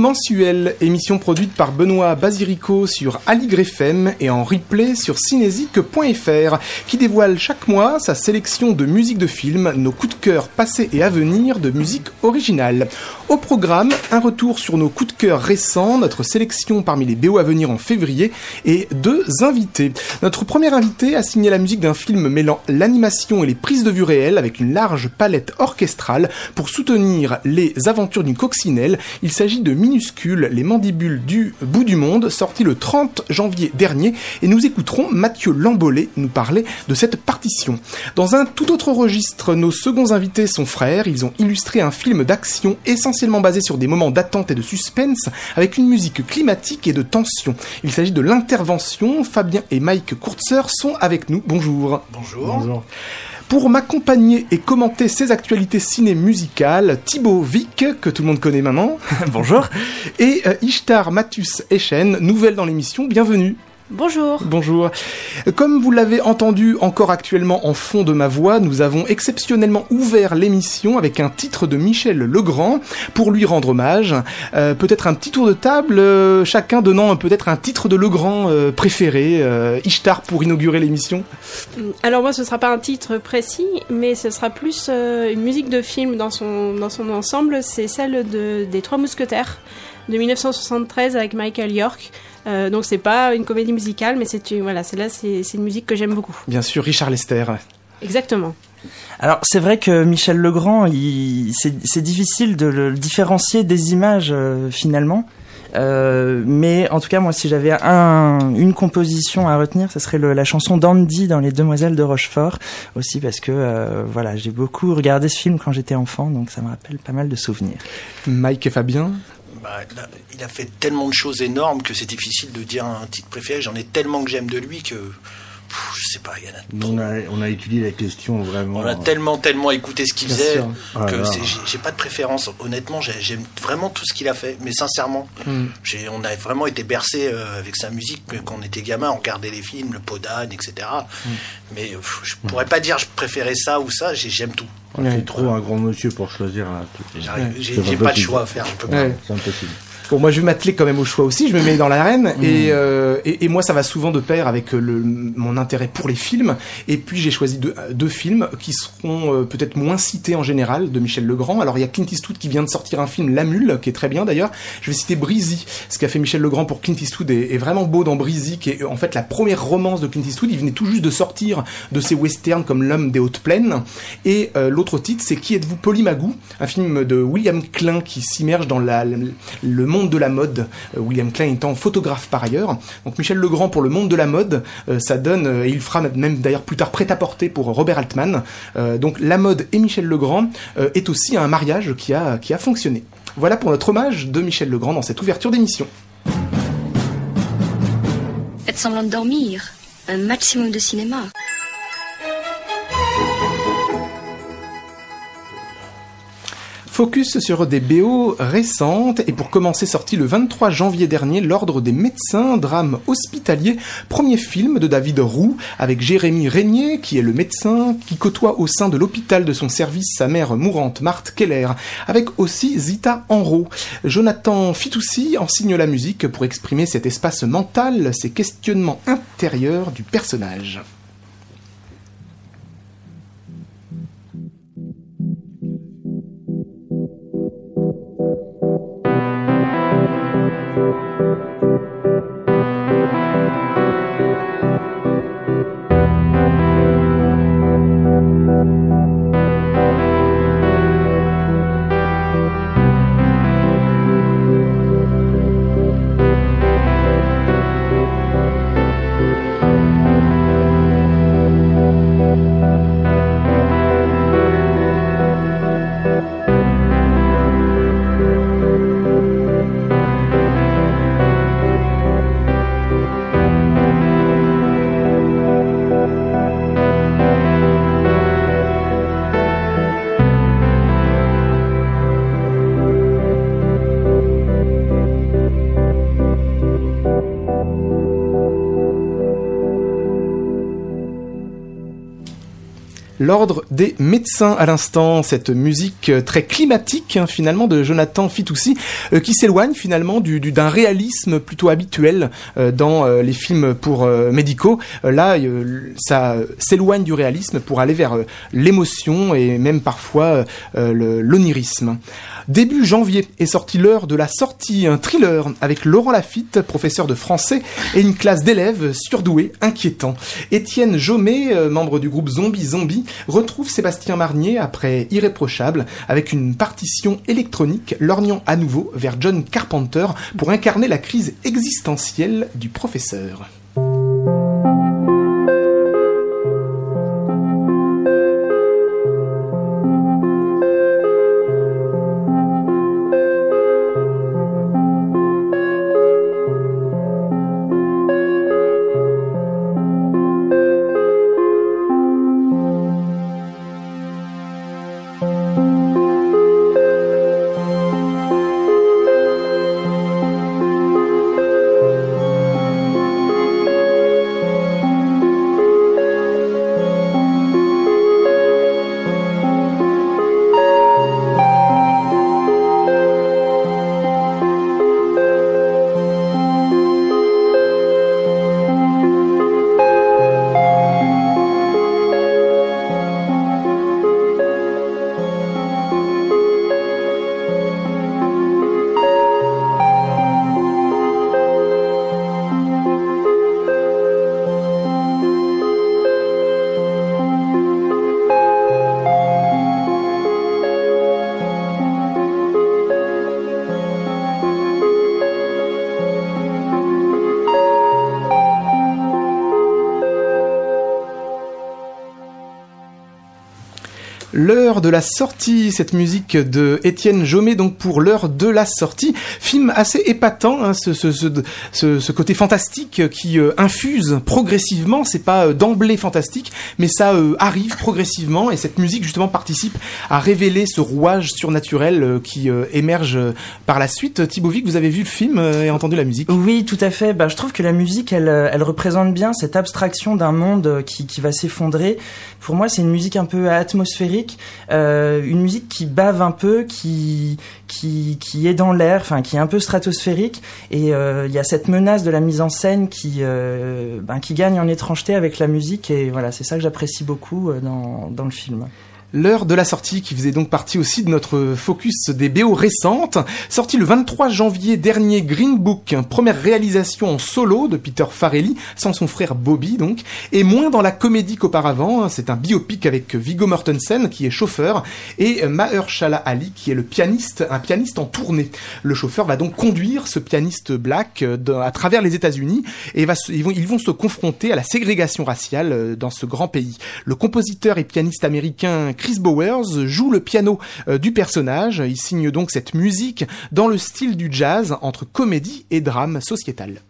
BO mensuel, émission produite par Benoît Basirico sur Aligre FM et en replay sur cinésique.fr, qui dévoile chaque mois sa sélection de musique de film, nos coups de cœur passés et à venir de musique originale. Au programme, un retour sur nos coups de cœur récents, notre sélection parmi les BO à venir en février et deux invités. Notre premier invité a signé la musique d'un film mêlant l'animation et les prises de vue réelles avec une large palette orchestrale pour soutenir les aventures d'une coccinelle. Il s'agit de Minuscule, les mandibules du bout du monde, sorti le 30 janvier dernier, et nous écouterons Mathieu Lambollet nous parler de cette partition. Dans un tout autre registre, nos seconds invités sont frères, ils ont illustré un film d'action essentiellement basé sur des moments d'attente et de suspense, avec une musique climatique et de tension. Il s'agit de l'intervention, Fabien et Mike Kurtzer sont avec nous. Bonjour. Bonjour. Bonjour. Pour m'accompagner et commenter ces actualités ciné-musicales, Thibaut Vic, que tout le monde connaît maintenant, bonjour, et euh, Ishtar Matus Echen, nouvelle dans l'émission, bienvenue. Bonjour. Bonjour. Comme vous l'avez entendu encore actuellement en fond de ma voix, nous avons exceptionnellement ouvert l'émission avec un titre de Michel Legrand pour lui rendre hommage. Euh, peut-être un petit tour de table, euh, chacun donnant peut-être un titre de Legrand euh, préféré, Ishtar pour inaugurer l'émission. Alors moi ce sera pas un titre précis, mais ce sera plus une musique de film dans son, dans son ensemble, c'est celle de, des Trois Mousquetaires de 1973 avec Michael York. Euh, donc c'est pas une comédie musicale, mais c'est voilà, c'est là, c'est une musique que j'aime beaucoup. Bien sûr, Richard Lester. Exactement. Alors c'est vrai que Michel Legrand, c'est difficile de le différencier des images euh, finalement. Euh, mais en tout cas, moi, si j'avais un, une composition à retenir, ce serait le, la chanson d'Andy dans Les Demoiselles de Rochefort, aussi parce que euh, voilà, j'ai beaucoup regardé ce film quand j'étais enfant, donc ça me rappelle pas mal de souvenirs. Mike et Fabien, bah, il a fait tellement de choses énormes que c'est difficile de dire un titre préféré. J'en ai tellement que j'aime de lui que je sais pas, il y en a On a, on a étudié la question vraiment. On a tellement, tellement écouté ce qu'il faisait ah que j'ai pas de préférence. Honnêtement, j'aime vraiment tout ce qu'il a fait, mais sincèrement, hmm. on a vraiment été bercé euh, avec sa musique quand on était gamin, on regardait les films, le Podane, etc. Hmm. Mais je pourrais pas dire je préférais ça ou ça, j'aime tout. On est trop un grand monsieur pour choisir un J'ai pas de choix à faire, je peux pas. C'est impossible. Bon, moi, je vais m'atteler quand même au choix aussi. Je me mets dans l'arène mmh. euh, et, et, moi, ça va souvent de pair avec euh, le, mon intérêt pour les films. Et puis, j'ai choisi deux, deux, films qui seront euh, peut-être moins cités en général de Michel Legrand. Alors, il y a Clint Eastwood qui vient de sortir un film, La Mule, qui est très bien d'ailleurs. Je vais citer Breezy. Ce qu'a fait Michel Legrand pour Clint Eastwood est, est, vraiment beau dans Breezy, qui est en fait la première romance de Clint Eastwood. Il venait tout juste de sortir de ses westerns comme L'homme des hautes plaines. Et l'autre titre, c'est Qui êtes-vous, Polymagou, un film de William Klein qui s'immerge dans la, le monde de la mode euh, William Klein étant photographe par ailleurs. Donc Michel Legrand pour le monde de la mode, euh, ça donne, euh, et il fera même d'ailleurs plus tard prêt-à-porter pour Robert Altman. donc la mode et Michel Legrand est aussi un mariage qui a, qui a fonctionné. Voilà pour notre hommage de Michel Legrand dans cette ouverture d'émission. Faites semblant de dormir. Un maximum de cinéma. Focus sur des BO récentes et pour commencer sorti le 23 janvier dernier l'Ordre des médecins, drame hospitalier, premier film de David Roux avec Jérémy Régnier qui est le médecin qui côtoie au sein de l'hôpital de son service sa mère mourante Marthe Keller avec aussi Zita Enro. Jonathan Fitoussi en signe la musique pour exprimer cet espace mental, ces questionnements intérieurs du personnage. L'ordre des médecins à l'instant, cette musique euh, très climatique hein, finalement de Jonathan Fitoussi, euh, qui s'éloigne finalement du, d'un réalisme plutôt habituel euh, dans les films pour médicaux. là, ça s'éloigne du réalisme pour aller vers l'émotion et même parfois l'onirisme. Début janvier est sorti l'heure de la sortie, un thriller avec Laurent Lafitte, professeur de français, et une classe d'élèves surdoués, inquiétants. Étienne Jomet, euh, membre du groupe Zombie Zombie, retrouve Sébastien Marnier après Irréprochable avec une partition électronique lorgnant à nouveau vers John Carpenter pour incarner la crise existentielle du professeur. La sortie, cette musique de Étienne Jomet, donc pour l'heure de la sortie. Film assez épatant, hein, ce, ce, ce, ce, côté fantastique qui euh, infuse progressivement, c'est pas euh, d'emblée fantastique, mais ça euh, arrive progressivement et cette musique justement participe à révéler ce rouage surnaturel qui émerge par la suite. Thibaut Vic, vous avez vu le film et entendu la musique? Oui, tout à fait. Bah, je trouve que la musique, elle, elle représente bien cette abstraction d'un monde qui, qui va s'effondrer. Pour moi, c'est une musique un peu atmosphérique euh, une musique qui bave un peu, qui qui, qui est dans l'air, enfin qui est un peu stratosphérique, et euh, il y a cette menace de la mise en scène qui euh, ben, qui gagne en étrangeté avec la musique, et voilà, c'est ça que j'apprécie beaucoup dans dans le film. L'heure de la sortie qui faisait donc partie aussi de notre focus des BO récentes. Sorti le 23 janvier dernier Green Book, première réalisation en solo de Peter Farrelly, sans son frère Bobby donc, et moins dans la comédie qu'auparavant. C'est un biopic avec Viggo Mortensen qui est chauffeur et Mahershala Ali qui est le pianiste, un pianiste en tournée. Le chauffeur va donc conduire ce pianiste black euh, à travers les États-Unis et va, ils, vont, ils vont se confronter à la ségrégation raciale euh, dans ce grand pays. Le compositeur et pianiste américain Chris Bowers joue le piano euh, du personnage. Il signe donc cette musique dans le style du jazz entre comédie et drame sociétal.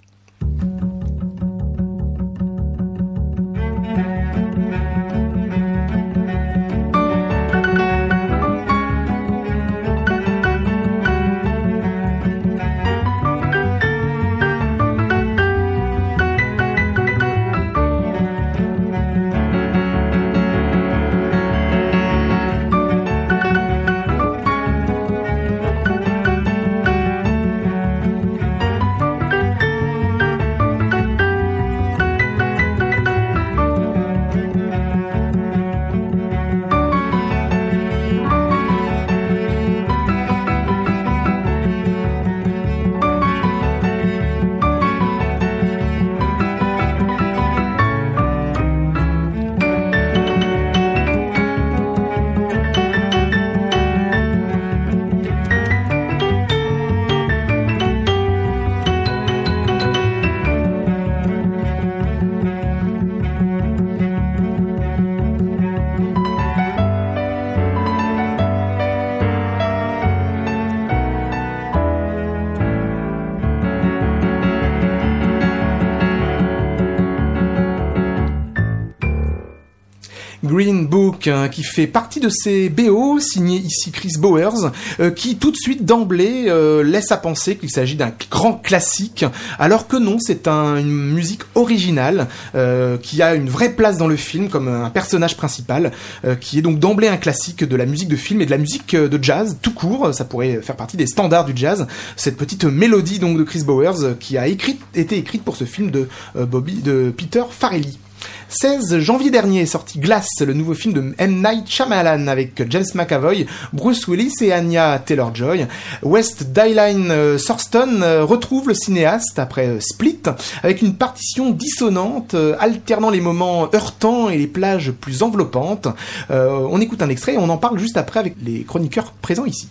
Hein, qui fait partie de ces BO, signés ici Chris Bowers, euh, qui tout de suite d'emblée euh, laisse à penser qu'il s'agit d'un grand classique, alors que non, c'est une musique originale, euh, qui a une vraie place dans le film comme un personnage principal, qui est donc d'emblée un classique de la musique de film et de la musique de jazz, tout court, ça pourrait faire partie des standards du jazz, cette petite mélodie donc de Chris Bowers, qui a été écrite pour ce film de, Bobby, de Peter Farrelly. 16 janvier dernier est sorti Glass, le nouveau film de M. Night Shyamalan avec James McAvoy, Bruce Willis et Anya Taylor-Joy. West Dylan euh, Sorston euh, retrouve le cinéaste après euh, Split avec une partition dissonante alternant les moments heurtants et les plages plus enveloppantes. on écoute un extrait et on en parle juste après avec les chroniqueurs présents ici.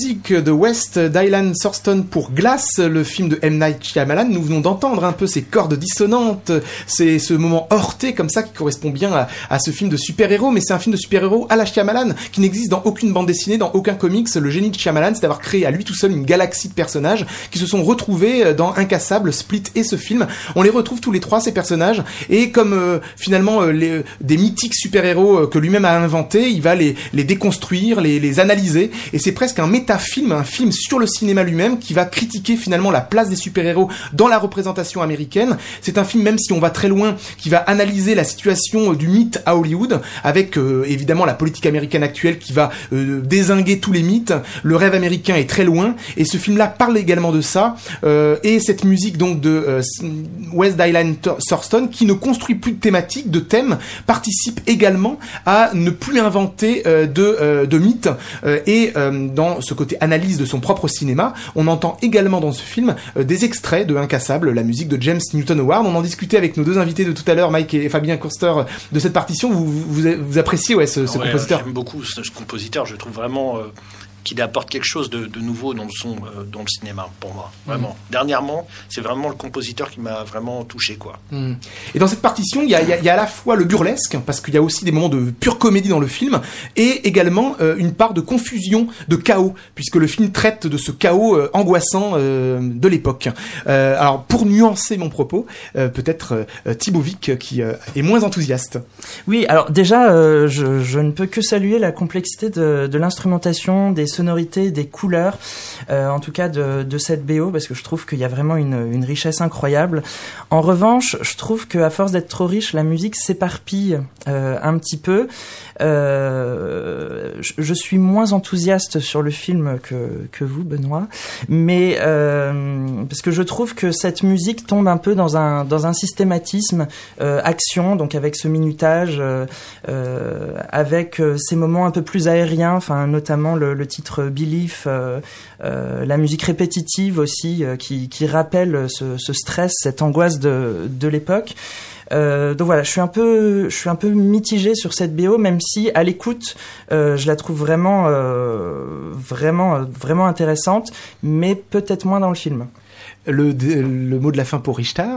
De West Dylan Thurston pour Glass, le film de M. Night Shyamalan. Nous venons d'entendre un peu ces cordes dissonantes, c'est ce moment heurté comme ça qui correspond bien à, ce film de super-héros, mais c'est un film de super-héros à la Shyamalan qui n'existe dans aucune bande dessinée, dans aucun comics. Le génie de Shyamalan, c'est d'avoir créé à lui tout seul une galaxie de personnages qui se sont retrouvés dans Incassable, Split et ce film. On les retrouve tous les trois ces personnages et comme euh, finalement euh, des mythiques super-héros euh, que lui-même a inventés, il va les, les déconstruire, les, les analyser et c'est presque un méta film, un film sur le cinéma lui-même qui va critiquer finalement la place des super-héros dans la représentation américaine. C'est un film, même si on va très loin, qui va analyser la situation euh, du mythe à Hollywood, avec euh, évidemment la politique américaine actuelle qui va euh, désinguer tous les mythes. Le rêve américain est très loin, et ce film-là parle également de ça. et cette musique donc de West Dylan Thurston, qui ne construit plus de thématiques, de thèmes, participe également à ne plus inventer de, de mythes. et dans ce côté analyse de son propre cinéma, on entend également dans ce film euh, des extraits de Incassable, la musique de James Newton Howard. On en discutait avec nos deux invités de tout à l'heure, Mike et Fabien Coster, de cette partition. Vous, vous, appréciez ouais, ce, compositeur? J'aime beaucoup ce, compositeur. Je trouve vraiment euh, qu'il apporte quelque chose de, nouveau dans le son, euh, dans le cinéma, pour moi. Vraiment. Mm. Dernièrement, c'est vraiment le compositeur qui m'a vraiment touché, quoi. Mm. Et dans cette partition, il y a, à la fois le burlesque, parce qu'il y a aussi des moments de pure comédie dans le film, et également euh, une part de confusion, de chaos, puisque le film traite de ce chaos euh, angoissant de l'époque. alors, pour nuancer mon propos, peut-être Thibaut Vic, qui est moins enthousiaste. Oui, alors déjà, je, je, ne peux que saluer la complexité de, de l'instrumentation, des sonorités, des couleurs, euh, en tout cas de, de, cette BO, parce que je trouve qu'il y a vraiment une, richesse incroyable. En revanche, je trouve qu'à force d'être trop riche, la musique s'éparpille euh, un petit peu. Euh, je, suis moins enthousiaste sur le film que, que vous, Benoît, mais parce que je trouve que cette musique tombe un peu dans un dans un systématisme action, donc avec ce minutage, avec ces moments un peu plus aériens, enfin notamment le, le titre Belief, la musique répétitive aussi qui, rappelle ce, stress, cette angoisse de de l'époque. Euh, donc voilà, je suis un peu, je suis un peu mitigé sur cette BO, même si à l'écoute, euh, je la trouve vraiment, euh, vraiment, vraiment intéressante, mais peut-être moins dans le film. Le, le mot de la fin pour Richter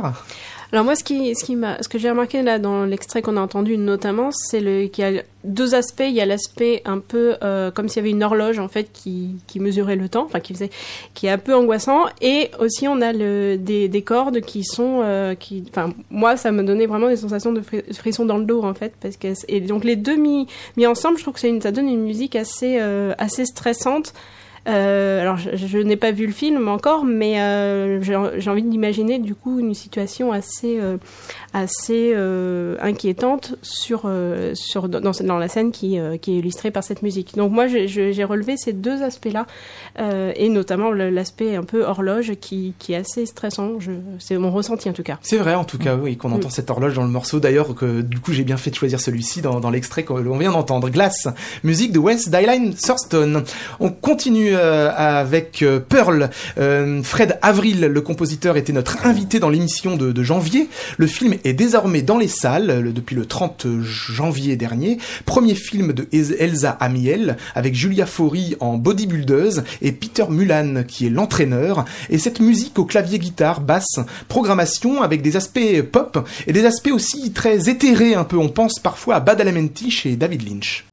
Alors moi, ce qui, ce qui m'a, ce que j'ai remarqué là dans l'extrait qu'on a entendu notamment, c'est qu'il y a deux aspects. Il y a l'aspect un peu euh, comme s'il y avait une horloge en fait qui, qui mesurait le temps, enfin qui faisait, qui est un peu angoissant. Et aussi on a le, des, des cordes qui sont, euh, qui, enfin moi ça me donnait vraiment des sensations de frisson dans le dos en fait, parce que et donc les deux mis, mis ensemble, je trouve que ça donne une musique assez, euh, assez stressante. Euh, alors, je, n'ai pas vu le film encore, mais euh, j'ai envie d'imaginer du coup une situation assez, euh, assez inquiétante sur, sur, dans, dans, la scène qui, qui est illustrée par cette musique. Donc moi, j'ai relevé ces deux aspects-là, et notamment l'aspect un peu horloge qui, qui est assez stressant. C'est mon ressenti en tout cas. C'est vrai en tout cas, oui, qu'on entend cette horloge dans le morceau. D'ailleurs, que du coup, j'ai bien fait de choisir celui-ci dans, dans l'extrait qu'on vient d'entendre. Glace, musique de West Dylan Thurston. On continue euh, avec euh, Pearl. Euh, Fred Avril, le compositeur, était notre invité dans l'émission de, janvier. Le film est désormais dans les salles depuis le 30 janvier dernier. Premier film de Elsa Amiel avec Julia Faury en bodybuildeuse et Peter Mulan qui est l'entraîneur. Et cette musique au clavier guitare, basse, programmation avec des aspects pop et des aspects aussi très éthérés un peu. On pense parfois à Badalamenti chez David Lynch.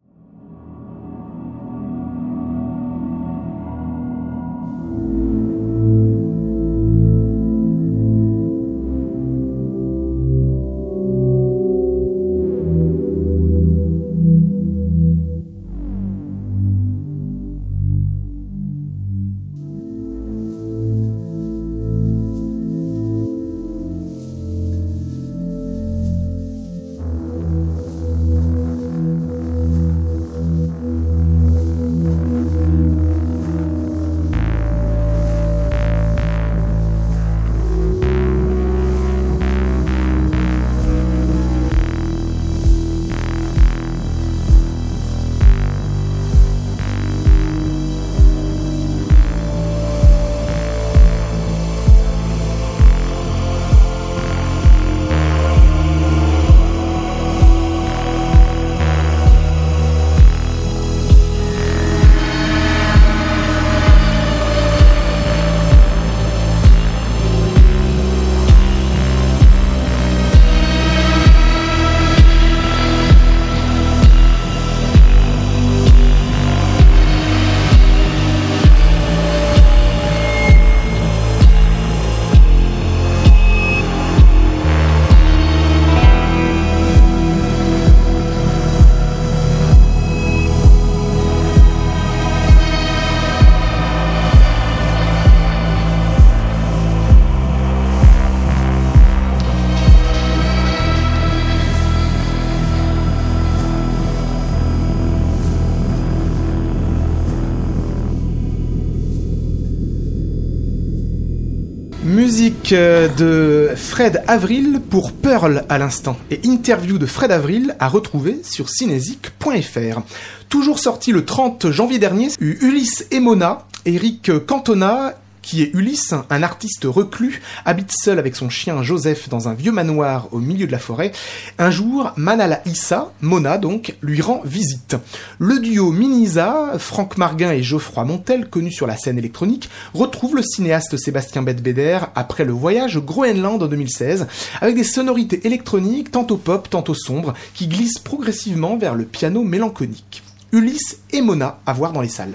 Euh, de Fred Avril pour Pearl à l'instant et interview de Fred Avril à retrouver sur cinésique.fr. Toujours sorti le 30 janvier dernier, Ulysse et Mona, Eric Cantona qui est Ulysse, un artiste reclus, habite seul avec son chien Joseph dans un vieux manoir au milieu de la forêt. Un jour, Manala Issa, Mona donc, lui rend visite. Le duo Minisa, Franck Marguin et Geoffroy Montel, connus sur la scène électronique, retrouvent le cinéaste Sébastien Bedbeder après le voyage au Groenland en 2016, avec des sonorités électroniques tantôt pop, tantôt sombres, qui glissent progressivement vers le piano mélancolique. Ulysse et Mona à voir dans les salles.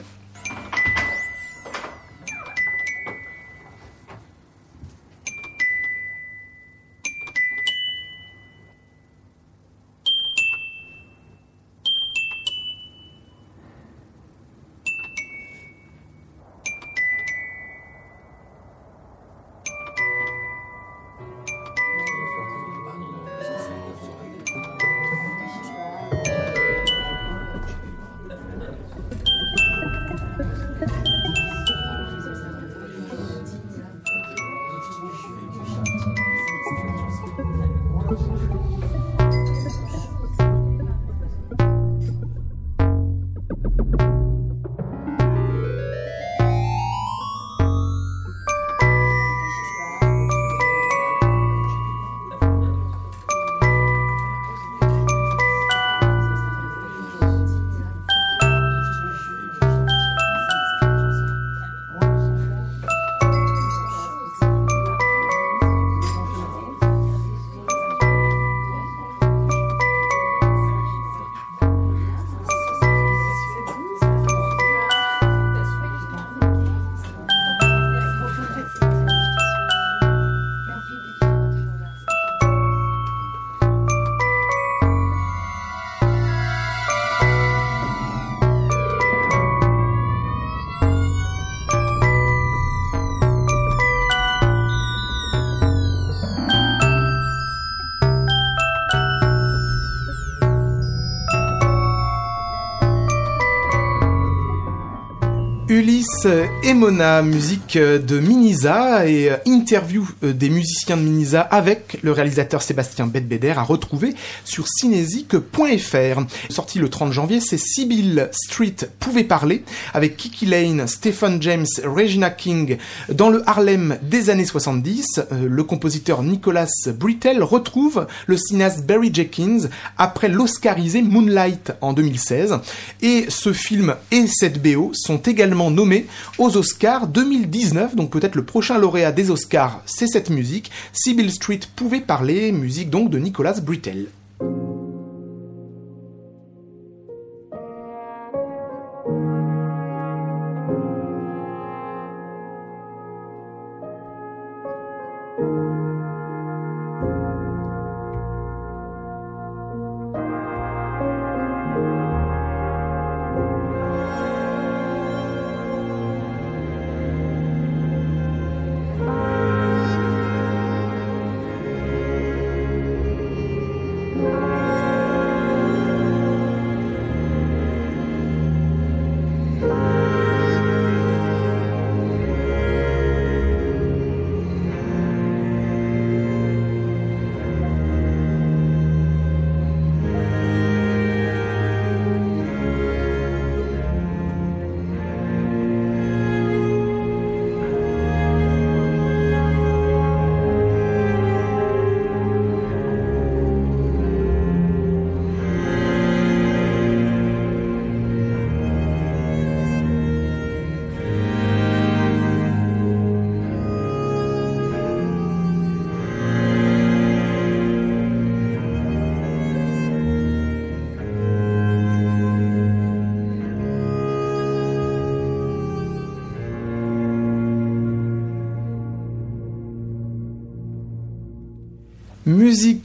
Emona, musique de Minisa et interview des musiciens de Minisa avec le réalisateur Sébastien Bedbeder à retrouver sur cinésique.fr. Sorti le 30 janvier, c'est Sibyl Street Pouvait parler avec Kiki Lane, Stephen James, Regina King dans le Harlem des années 70. Le compositeur Nicolas Britell retrouve le cinéaste Barry Jenkins après l'Oscarisé Moonlight en 2016 et ce film et cette BO sont également nommés aux Oscars 2019, donc peut-être le prochain lauréat des Oscars, c'est cette musique. Sibyl Street pouvait parler, musique donc de Nicolas Britell.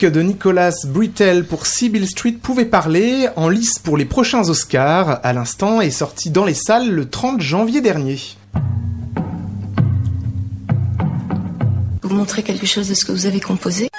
Musique de Nicolas Britell pour Sibyl Street pouvait parler, en lice pour les prochains Oscars, à l'instant, est sorti dans les salles le 30 janvier dernier. Vous montrez quelque chose de ce que vous avez composé?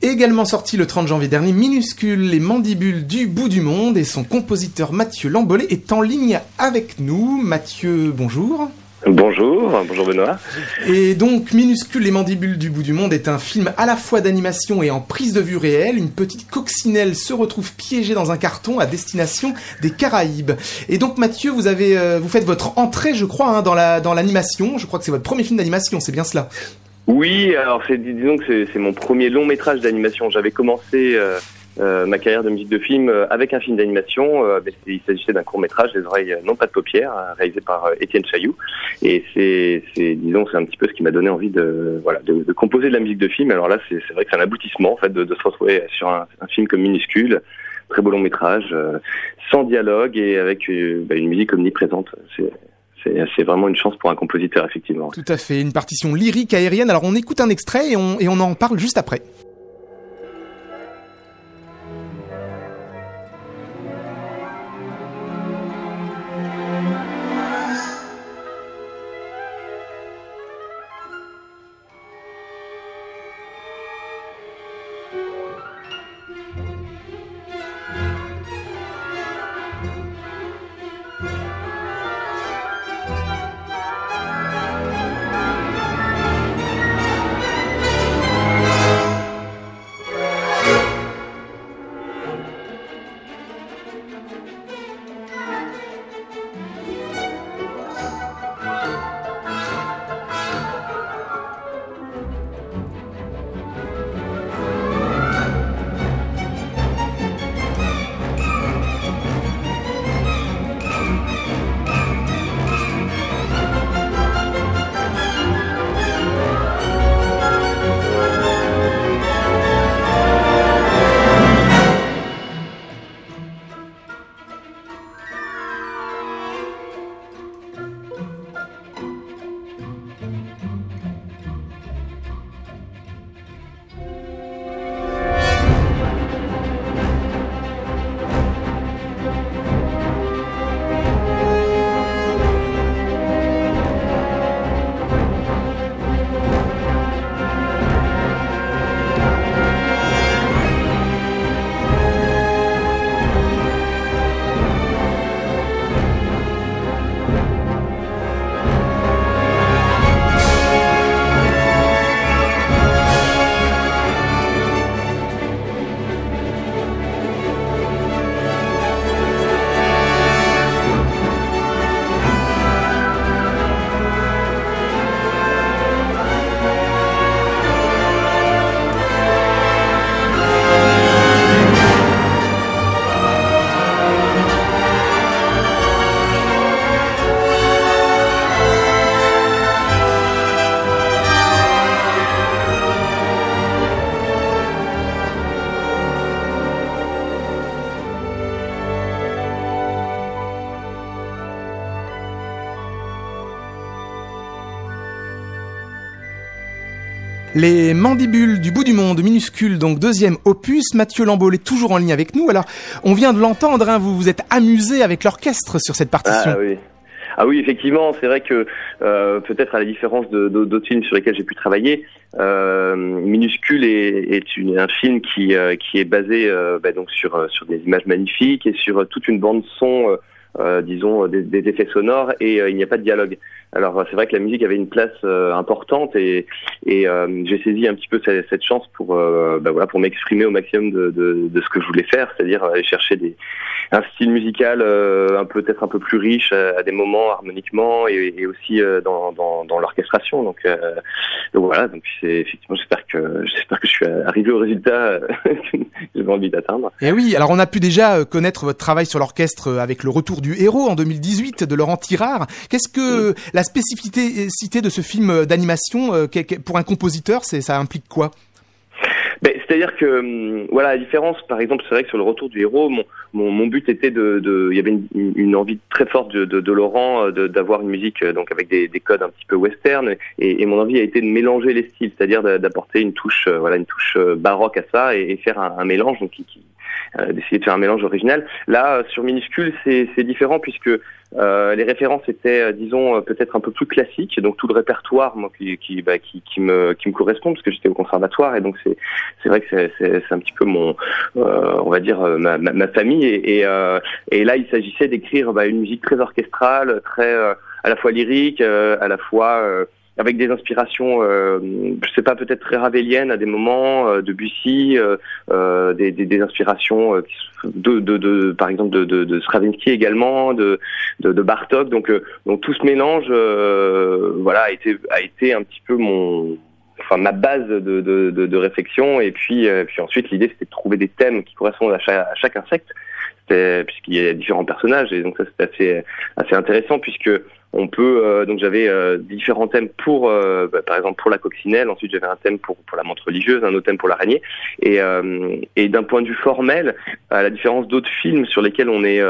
Également sorti le 30 janvier dernier, Minuscule, les mandibules du bout du monde et son compositeur Mathieu Lambollet est en ligne avec nous. Mathieu, bonjour. Bonjour, bonjour Benoît. Et donc, Minuscule les mandibules du bout du monde est un film à la fois d'animation et en prise de vue réelle. Une petite coccinelle se retrouve piégée dans un carton à destination des Caraïbes. Et donc, Mathieu, vous avez, euh, vous faites votre entrée, je crois, hein, dans la dans l'animation. Je crois que c'est votre premier film d'animation, c'est bien cela. Oui, alors c'est disons que c'est mon premier long métrage d'animation. J'avais commencé. Euh, euh, ma carrière de musique de film euh, avec un film d'animation. Euh, il s'agissait d'un court métrage, Les oreilles non pas de paupières, réalisé par Étienne Chailloux. Et c'est, disons, c'est un petit peu ce qui m'a donné envie de, voilà, de, composer de la musique de film. Alors là, c'est, vrai que c'est un aboutissement en fait de, se retrouver sur un, film comme minuscule, très beau long métrage, sans dialogue et avec bah, une musique omniprésente. C'est, c'est vraiment une chance pour un compositeur, effectivement. Tout à fait, une partition lyrique aérienne. Alors on écoute un extrait et on, et on en parle juste après. Les mandibules du bout du monde, minuscule, donc deuxième opus. Mathieu Lambault est toujours en ligne avec nous. Alors, on vient de l'entendre, hein, vous vous êtes amusé avec l'orchestre sur cette partition. Ah oui. Ah oui, effectivement, c'est vrai que euh, peut-être à la différence d'autres films sur lesquels j'ai pu travailler, euh, Minuscule est, un film qui, euh, est basé bah, donc sur des images magnifiques et sur toute une bande son euh, disons, des, des, effets sonores et euh, il n'y a pas de dialogue. Alors c'est vrai que la musique avait une place euh, importante et, et j'ai saisi un petit peu cette, cette chance pour, bah, voilà, pour m'exprimer au maximum de, de, de, ce que je voulais faire, c'est-à-dire aller chercher des, un style musical un peu peut-être un peu plus riche à, des moments harmoniquement et, et aussi dans, dans, dans l'orchestration. Donc, donc voilà, donc c'est effectivement j'espère que j'espère que je suis arrivé au résultat que j'avais envie d'atteindre. Et oui, alors on a pu déjà connaître votre travail sur l'orchestre avec le retour du héros en 2018 de Laurent Tirard. Qu'est-ce que la spécificité de ce film d'animation euh, pour un compositeur, ça implique quoi? C'est-à-dire que hum, voilà la différence, par exemple, c'est vrai que sur le retour du héros, mon, mon, but était de, de, il y avait une, envie très forte de, de, de Laurent d'avoir une musique euh, donc avec des, des, codes un petit peu western, et, et, mon envie a été de mélanger les styles, c'est-à-dire d'apporter une touche, euh, voilà, une touche baroque à ça et, et faire un, un mélange donc qui, qui euh, d'essayer de faire un mélange original. Là, sur minuscule, c'est différent puisque euh, les références étaient, euh, disons, peut-être un peu plus classiques, donc tout le répertoire, moi, qui, qui, bah, qui, qui me, qui me correspond, parce que j'étais au conservatoire, et donc c'est, vrai que c'est, un petit peu mon, euh, on va dire, ma, ma, ma famille, et, et, et, là, il s'agissait d'écrire bah, une musique très orchestrale, très à la fois lyrique, à la fois avec des inspirations, euh, je sais pas, peut-être très ravéliennes à des moments, euh, de Bussy, euh, euh des, des, des, inspirations euh, de, de, de, par exemple, de, de, de Stravinsky également, de, de, de Bartok. Donc, donc tout ce mélange, voilà, a été, a été un petit peu mon, enfin ma base de, de, de, de réflexion. Et puis, puis ensuite, l'idée c'était de trouver des thèmes qui correspondent à chaque, à chaque insecte puisqu'il y a différents personnages et donc ça c'est assez assez intéressant puisque on peut euh, donc j'avais euh, différents thèmes pour euh, bah, par exemple pour la coccinelle ensuite j'avais un thème pour pour la montre religieuse un autre thème pour l'araignée et et d'un point de vue formel à la différence d'autres films sur lesquels on est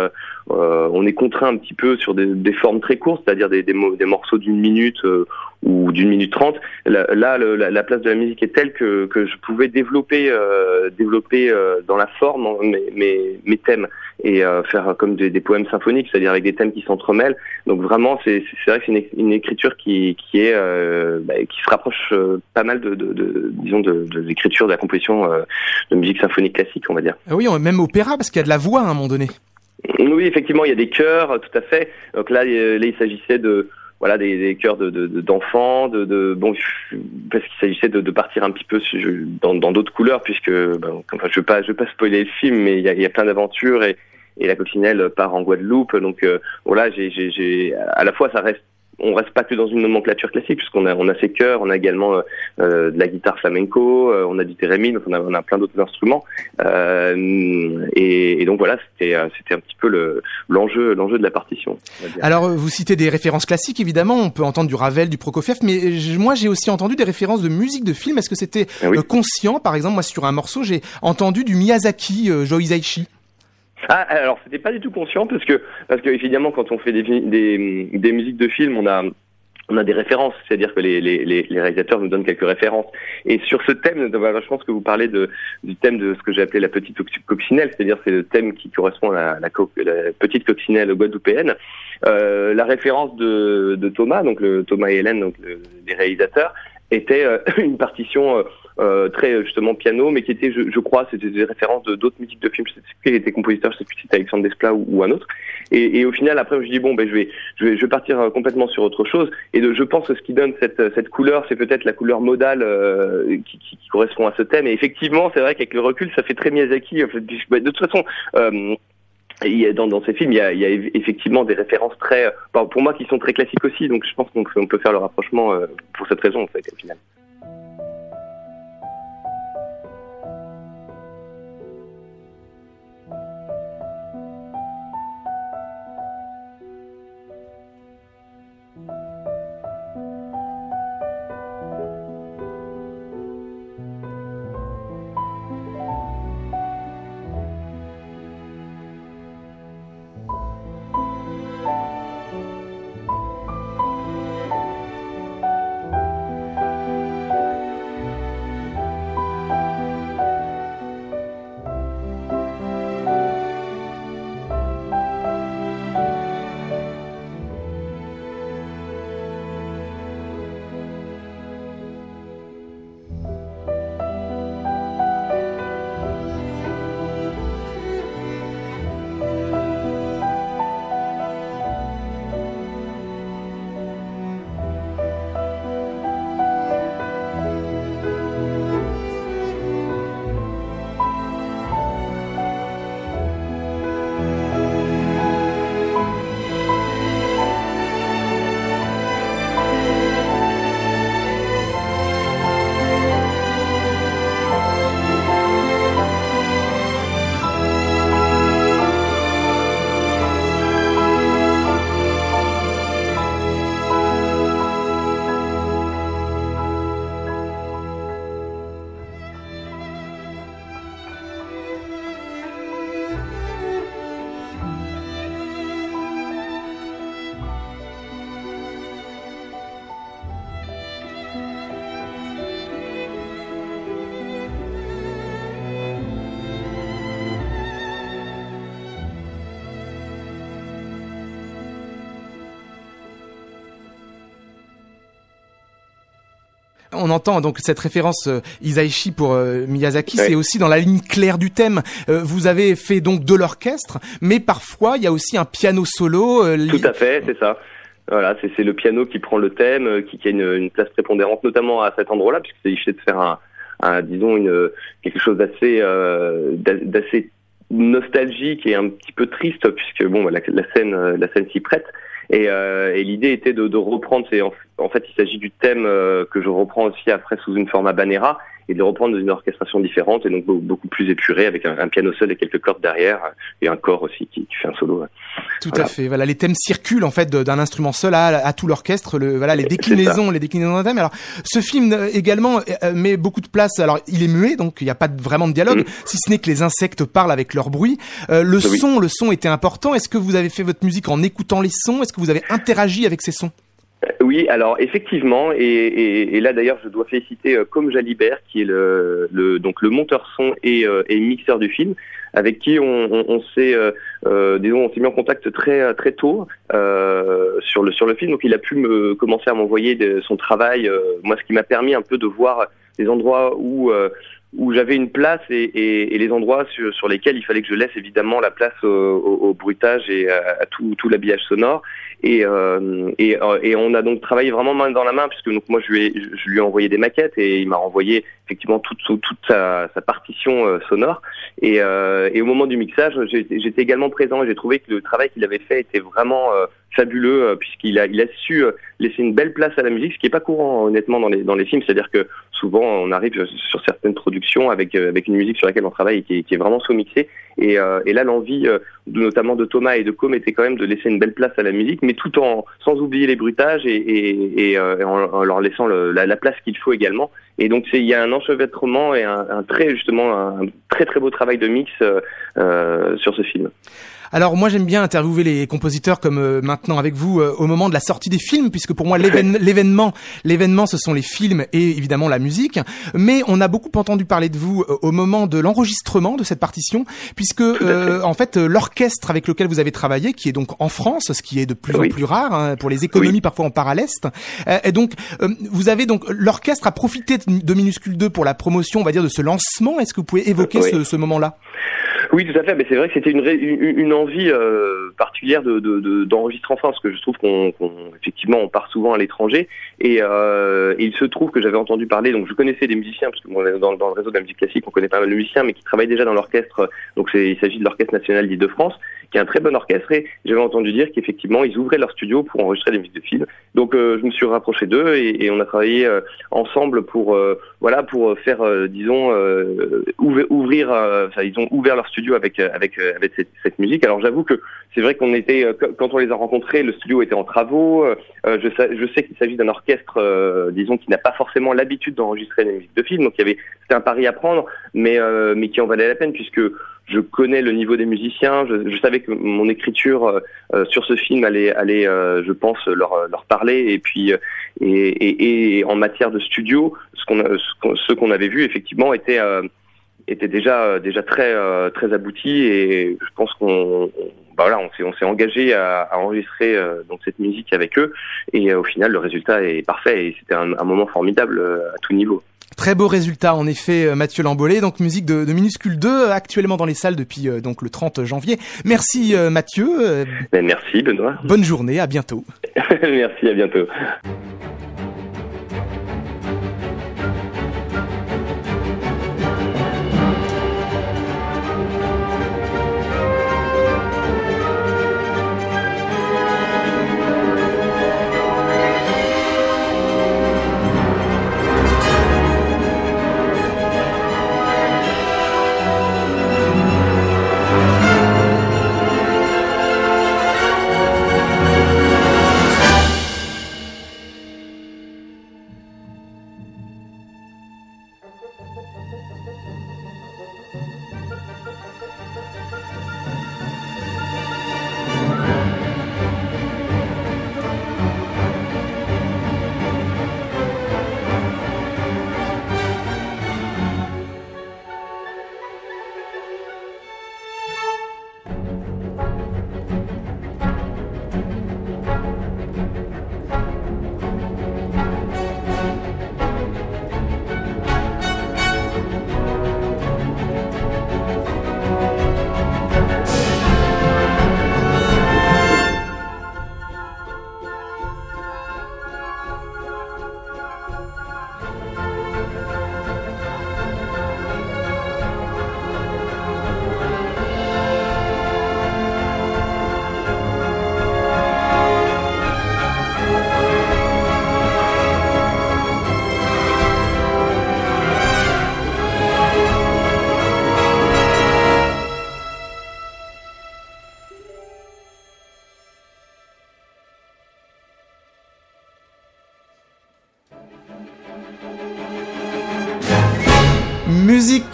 on est contraint un petit peu sur des, des formes très courtes c'est-à-dire des, des, morceaux d'une minute ou d'une minute trente. Là, la, place de la musique est telle que, que je pouvais développer, euh, développer euh, dans la forme mes, mes, mes thèmes et euh, faire comme des, des poèmes symphoniques, c'est-à-dire avec des thèmes qui s'entremêlent. Donc vraiment, c'est vrai que c'est une, une, écriture qui, qui est bah, qui se rapproche pas mal de, de, de disons de, de l'écriture de la composition de musique symphonique classique, on va dire. Ah oui, même opéra parce qu'il y a de la voix à un moment donné. Oui, effectivement, il y a des chœurs, tout à fait. Donc là, là il s'agissait de voilà des, des chœurs de, d'enfants, de, de, bon parce qu'il s'agissait de, de, partir un petit peu dans, dans d'autres couleurs puisque ben, enfin je vais pas je vais pas spoiler le film mais il y a, plein d'aventures et, et la coccinelle part en Guadeloupe. Donc euh, voilà j'ai à la fois ça reste on reste pas que dans une nomenclature classique puisqu'on a on a ses chœurs, on a également euh, euh, de la guitare flamenco, euh, on a du thérémine, on a, on a plein d'autres instruments et, et, donc voilà c'était c'était un petit peu le l'enjeu l'enjeu de la partition. Alors vous citez des références classiques évidemment, on peut entendre du Ravel, du Prokofiev, mais moi j'ai aussi entendu des références de musique de film. Est-ce que c'était ah conscient? Par exemple moi sur un morceau j'ai entendu du Miyazaki, Joe Hisaishi. Ah, alors c'était pas du tout conscient parce que parce que évidemment quand on fait des, des, des musiques de films, on a on a des références, c'est-à-dire que les, les, les, réalisateurs nous donnent quelques références. Et sur ce thème, je pense que vous parlez de, du thème de ce que j'ai appelé la petite coccinelle, c'est-à-dire c'est le thème qui correspond à la, la, petite coccinelle guadeloupéenne. Euh, la référence de, de Thomas, donc le, Thomas et Hélène, donc les réalisateurs, était euh, une partition euh, euh, très justement piano, mais qui était, je, je crois, c'était des références de d'autres musiques de films. Je sais plus qui était compositeur, je sais plus si c'était Alexandre Desplat ou, un autre. Et, et, au final, après, je dis bon, ben je vais, je vais, je vais partir euh, complètement sur autre chose. Et de, je pense que ce qui donne cette, cette couleur, c'est peut-être la couleur modale euh, qui, qui, qui, correspond à ce thème. Et effectivement, c'est vrai qu'avec le recul, ça fait très Miyazaki. En fait, bah, de toute façon. Euh, il y a, dans, dans ces films, il y, a, il y a effectivement des références très, pour moi, qui sont très classiques aussi. Donc, je pense qu'on peut faire le rapprochement pour cette raison, en fait, au final. On entend donc cette référence euh, Isaichi pour euh, Miyazaki, c'est aussi dans la ligne claire du thème. Euh, vous avez fait donc de l'orchestre, mais parfois il y a aussi un piano solo. Tout à fait, c'est ça. Voilà, c'est le piano qui prend le thème, qui, qui a une, une, place prépondérante, notamment à cet endroit-là, puisque c'est essayé de faire un, un, disons une quelque chose d'assez d'assez nostalgique et un petit peu triste, puisque bon, la, la scène la scène s'y prête. Et, euh, et l'idée était de, reprendre, c'est en, fait il s'agit du thème euh, que je reprends aussi après sous une forme banera et de reprendre une orchestration différente et donc beaucoup plus épurée avec un, piano seul et quelques cordes derrière et un corps aussi qui, qui fait un solo. Tout à fait. Voilà, les thèmes circulent en fait d'un instrument seul à, à tout l'orchestre. Le, voilà, les déclinaisons, les déclinaisons d'un thème. Alors, ce film euh, également euh, met beaucoup de place. Alors, il est muet, donc il n'y a pas vraiment de dialogue, mm. si ce n'est que les insectes parlent avec leur bruit. Euh, le son, le son était important. Est-ce que vous avez fait votre musique en écoutant les sons? Est-ce que vous avez interagi avec ces sons? Oui, alors effectivement, et, et, et là d'ailleurs je dois féliciter euh, Comme Jalibert, qui est le, le, donc le monteur son et, euh, et mixeur du film, avec qui on, on, on s'est euh, euh disons on s'est mis en contact très très tôt euh, sur le sur le film, donc il a pu me commencer à m'envoyer son travail, moi ce qui m'a permis un peu de voir les endroits où où j'avais une place et, et, et les endroits sur, sur, lesquels il fallait que je laisse évidemment la place au, au, au bruitage et à, à tout, tout l'habillage sonore. Et, euh, et, euh, et, on a donc travaillé vraiment main dans la main, puisque donc moi je lui ai, je lui ai envoyé des maquettes et il m'a renvoyé effectivement toute, toute sa, partition euh, sonore. Et, euh, et, au moment du mixage, j'étais également présent et j'ai trouvé que le travail qu'il avait fait était vraiment euh, fabuleux puisqu'il a, il a su laisser une belle place à la musique, ce qui est pas courant honnêtement dans les, dans les films. C'est-à-dire que souvent on arrive sur certaines productions avec, avec une musique sur laquelle on travaille et qui qui est vraiment sous-mixée. Et, et, là, l'envie, notamment de Thomas et de Com, était quand même de laisser une belle place à la musique, mais tout en sans oublier les bruitages et, et, et en, leur laissant la, place qu'il faut également. Et donc il y a un enchevêtrement et un, un, très justement un très très beau travail de mix euh, euh sur ce film. Alors moi j'aime bien interviewer les compositeurs comme euh, maintenant avec vous euh, au moment de la sortie des films puisque pour moi l'événement l'événement ce sont les films et évidemment la musique. Mais on a beaucoup entendu parler de vous euh, au moment de l'enregistrement de cette partition puisque en fait l'orchestre avec lequel vous avez travaillé qui est donc en France ce qui est de plus en plus rare hein, pour les économies parfois à l'est et donc vous avez donc l'orchestre a profité de Minuscule 2 pour la promotion on va dire de ce lancement. Est-ce que vous pouvez évoquer ce, ce moment-là? Oui, tout à fait. Mais c'est vrai que c'était une, une, une, envie euh, particulière de, d'enregistrer de, en France, parce que je trouve qu'on, effectivement on part souvent à l'étranger. Et, euh, il se trouve que j'avais entendu parler, donc je connaissais des musiciens, parce que bon, dans, le réseau de la musique classique, on connaît pas mal de musiciens, mais qui travaillent déjà dans l'orchestre. Donc il s'agit de l'Orchestre national d'Île-de-France, qui est un très bon orchestre. Et j'avais entendu dire qu'effectivement ils ouvraient leur studio pour enregistrer des musiques de films. Donc euh, je me suis rapproché d'eux et, on a travaillé euh, ensemble pour euh, voilà pour faire disons ouvrir, enfin, ils ont ouvert leur studio avec avec avec cette, musique. Alors j'avoue que c'est vrai qu'on était quand on les a rencontrés, le studio était en travaux. je je sais qu'il s'agit d'un orchestre, disons, qui n'a pas forcément l'habitude d'enregistrer des musiques de films. Donc il y avait c'était un pari à prendre, mais mais qui en valait la peine puisque je connais le niveau des musiciens. Je, savais que mon écriture euh, sur ce film allait, allait euh, je pense, leur, leur parler. Et puis, et, et, et en matière de studio, ce qu'on ce qu'on avait vu effectivement était était déjà déjà très très abouti. Et je pense qu'on bah voilà, on s'est on s'est engagé à, à enregistrer donc cette musique avec eux. Et au final, le résultat est parfait. Et c'était un, un moment formidable à tout niveau. Très beau résultat en effet euh, Mathieu Lambolé, donc musique de, de, Minuscule 2 actuellement dans les salles depuis euh, donc le 30 janvier. Merci euh, Mathieu. Ben, merci Benoît. Bonne journée, à bientôt. merci, à bientôt.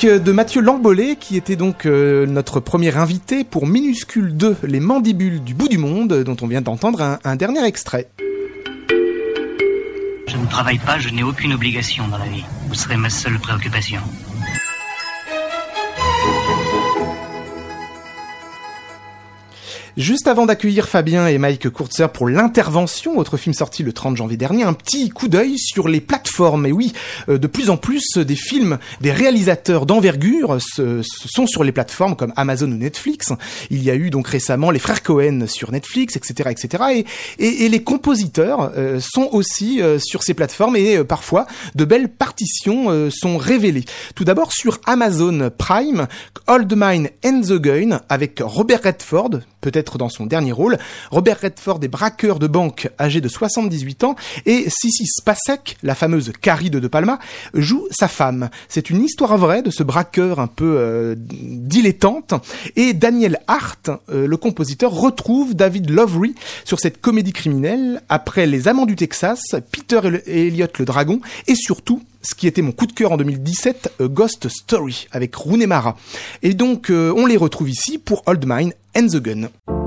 De Mathieu Lambollet, qui était donc euh, notre premier invité pour Minuscule 2, Les Mandibules du bout du monde, dont on vient d'entendre un dernier extrait. Je ne travaille pas, je n'ai aucune obligation dans la vie. Vous serez ma seule préoccupation. Juste avant d'accueillir Fabien et Mike Kurtzer pour l'intervention, autre film sorti le 30 janvier dernier, un petit coup d'œil sur les plateformes. Et oui, euh, de plus en plus, des films, des réalisateurs d'envergure sont sur les plateformes comme Amazon ou Netflix. Il y a eu donc récemment les frères Cohen sur Netflix, etc., etc. Et, les compositeurs euh, sont aussi euh, sur ces plateformes et parfois de belles partitions sont révélées. Tout d'abord sur Amazon Prime, Old Mine and the Gun avec Robert Redford, peut-être dans son dernier rôle. Robert Redford est braqueur de banque âgé de 78 ans et Sissy Spacek, la fameuse Carrie de De Palma, joue sa femme. C'est une histoire vraie de ce braqueur un peu euh, dilettante et Daniel Hart, euh, le compositeur, retrouve David Lovery sur cette comédie criminelle après Les Amants du Texas, Peter et Elliot le Dragon et surtout ce qui était mon coup de cœur en 2017, Ghost Story, avec Rooney Mara. Et donc, euh, on les retrouve ici pour Old Mine and the Gun.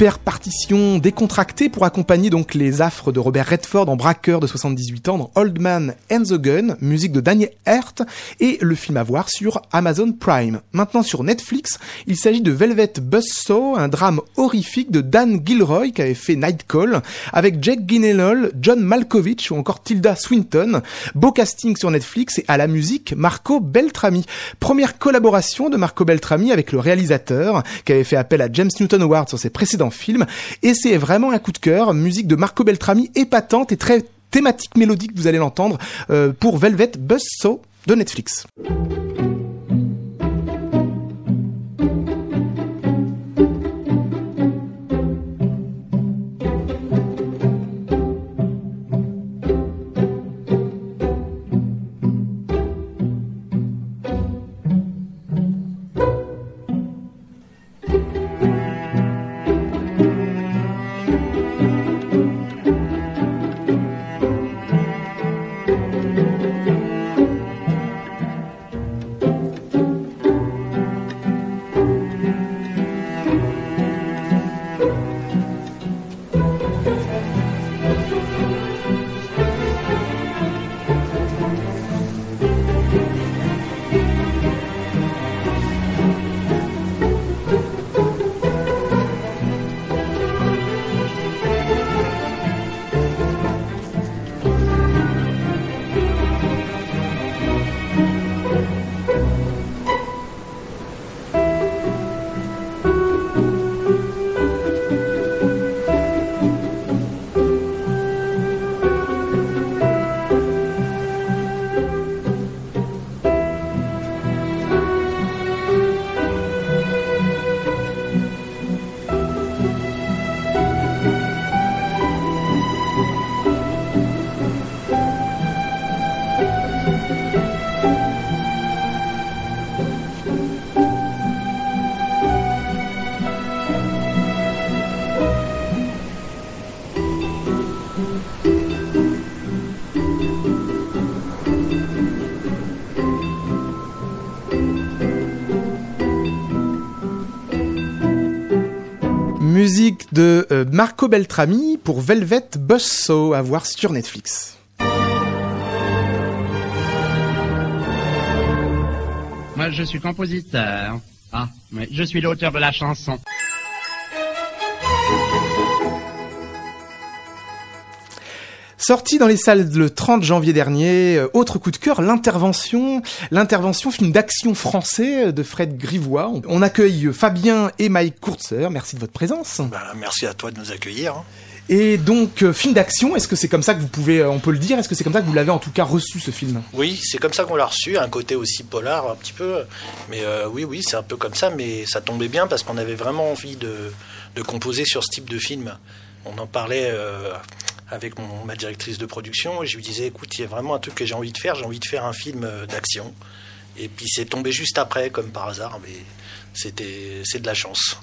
Super partition décontractée pour accompagner donc les affres de Robert Redford en braqueur de 78 ans dans Old Man and the Gun, musique de Daniel Hert et le film à voir sur Amazon Prime. Maintenant sur Netflix, il s'agit de Velvet Buzzsaw, un drame horrifique de Dan Gilroy qui avait fait Nightcall avec Jake Gyllenhaal, John Malkovich ou encore Tilda Swinton. Beau casting sur Netflix et à la musique Marco Beltrami. Première collaboration de Marco Beltrami avec le réalisateur qui avait fait appel à James Newton Howard sur ses précédents film. Et c'est vraiment un coup de cœur. Musique de Marco Beltrami épatante et très thématique mélodique, vous allez l'entendre, euh, pour Velvet Buzzsaw de Netflix. Euh, Marco Beltrami pour Velvet Buzzsaw à voir sur Netflix. Moi, je suis compositeur. Ah, mais je suis l'auteur de la chanson. Sorti dans les salles le 30 janvier dernier, euh, autre coup de cœur, l'intervention, l'intervention film d'action français euh, de Fred Grivois. On accueille Fabien et Mike Kurtzer. Merci de votre présence. Bah, merci à toi de nous accueillir. Hein. Et donc, euh, film d'action, est-ce que c'est comme ça que vous pouvez, on peut le dire, est-ce que c'est comme ça que vous l'avez en tout cas reçu ce film? Oui, c'est comme ça qu'on l'a reçu, un côté aussi polar un petit peu. Mais oui, oui, c'est un peu comme ça, mais ça tombait bien parce qu'on avait vraiment envie de, de, composer sur ce type de film. On en parlait avec mon, ma directrice de production et je lui disais écoute, il y a vraiment un truc que j'ai envie de faire, j'ai envie de faire un film euh, d'action. Et puis c'est tombé juste après, comme par hasard, mais c'était c'est de la chance.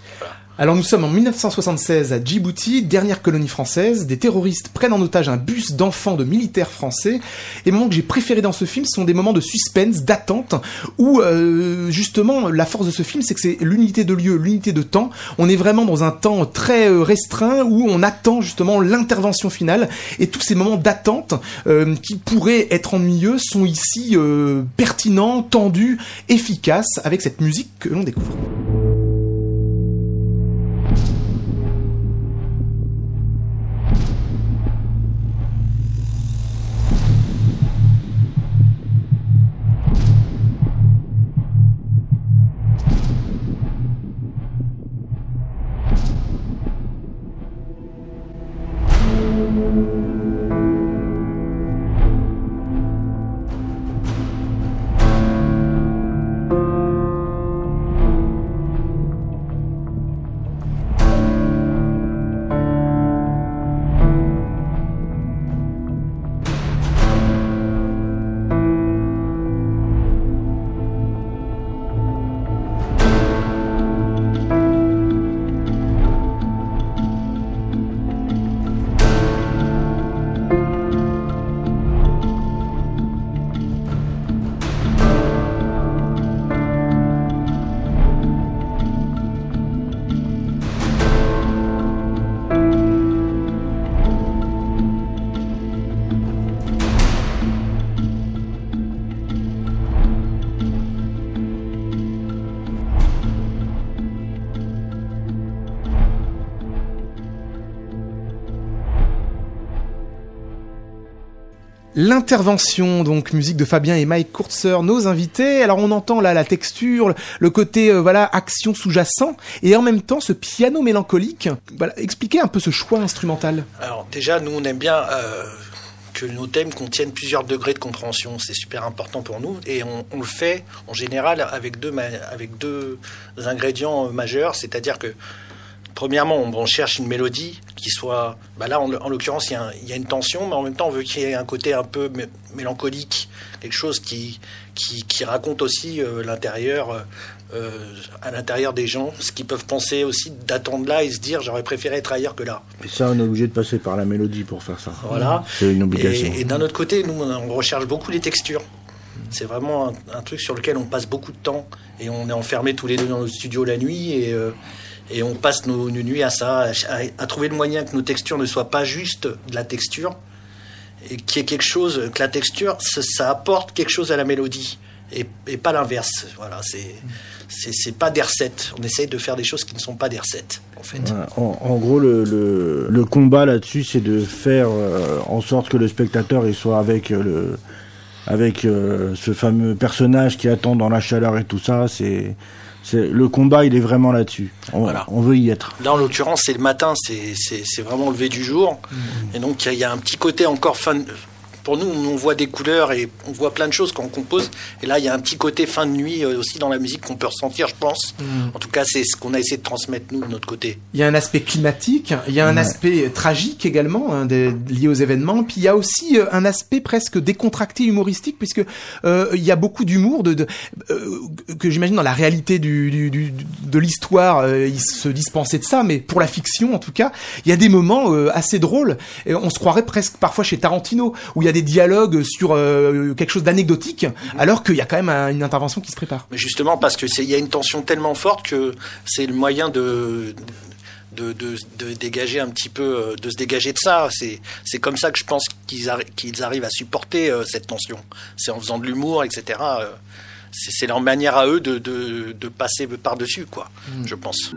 Alors nous sommes en 1976 à Djibouti, dernière colonie française. Des terroristes prennent en otage un bus d'enfants de militaires français. Et les moments que j'ai préférés dans ce film sont des moments de suspense, d'attente, où euh, justement la force de ce film, c'est que c'est l'unité de lieu, l'unité de temps. On est vraiment dans un temps très euh, restreint où on attend justement l'intervention finale. Et tous ces moments d'attente euh, qui pourraient être ennuyeux sont ici pertinents, tendus, efficaces avec cette musique que l'on découvre. Thank you. L'intervention, donc musique de Fabien et Mike Kurtzer, nos invités. Alors on entend là la texture, le côté euh, voilà action sous-jacent, et en même temps ce piano mélancolique. Voilà, expliquez un peu ce choix instrumental. Alors déjà, nous on aime bien euh, que nos thèmes contiennent plusieurs degrés de compréhension. C'est super important pour nous, et on, on, le fait en général avec deux avec deux ingrédients majeurs, c'est-à-dire que premièrement, on, cherche une mélodie qui soit. Bah là, en, l'occurrence, il y, y, a une tension, mais en même temps, on veut qu'il y ait un côté un peu mélancolique, quelque chose qui, qui, qui raconte aussi euh, l'intérieur, euh, à l'intérieur des gens, ce qu'ils peuvent penser aussi d'attendre là et se dire j'aurais préféré être ailleurs que là. Et ça, on est obligé de passer par la mélodie pour faire ça. Voilà. C'est une obligation. Et, et d'un autre côté, nous, on recherche beaucoup les textures. C'est vraiment un, un, truc sur lequel on passe beaucoup de temps et on est enfermés tous les deux dans le studio la nuit et euh, et on passe nos, nuits à ça, à, trouver le moyen que nos textures ne soient pas juste de la texture, et qu'il y quelque chose, que la texture, ça, apporte quelque chose à la mélodie, et, pas l'inverse. Voilà, c'est c'est pas des recettes. On essaye de faire des choses qui ne sont pas des recettes, en fait. En, gros, le, combat là-dessus, c'est de faire euh, en sorte que le spectateur il soit avec le avec euh, ce fameux personnage qui attend dans la chaleur et tout ça. C'est le combat, il est vraiment là-dessus. On, voilà. on, veut y être. Là, en l'occurrence, c'est le matin, c'est vraiment levé du jour. Mmh. Et donc, il y, y, a un petit côté encore fin. Pour nous, on voit des couleurs et on voit plein de choses quand on compose. Et là, il y a un petit côté fin de nuit aussi dans la musique qu'on peut ressentir, je pense. Mmh. En tout cas, c'est ce qu'on a essayé de transmettre, nous, de notre côté. Il y a un aspect climatique, il y a un ouais. aspect tragique également, hein, de, lié aux événements. Puis il y a aussi euh, un aspect presque décontracté, humoristique, puisque euh, il y a beaucoup d'humour de, de euh, que j'imagine dans la réalité du, du, du de l'histoire, euh, il se dispensait de ça, mais pour la fiction, en tout cas, il y a des moments euh, assez drôles. Et on se croirait presque parfois chez Tarantino, où il y a des dialogues sur euh, quelque chose d'anecdotique, mmh. alors qu'il y a quand même un, une intervention qui se prépare. Mais justement, parce que il y a une tension tellement forte que c'est le moyen de de, de, dégager un petit peu, de se dégager de ça. C'est, c'est comme ça que je pense qu'ils, qu'ils arrivent à supporter cette tension. C'est en faisant de l'humour, etc. c'est, leur manière à eux de, de passer par-dessus, quoi, mmh. je pense.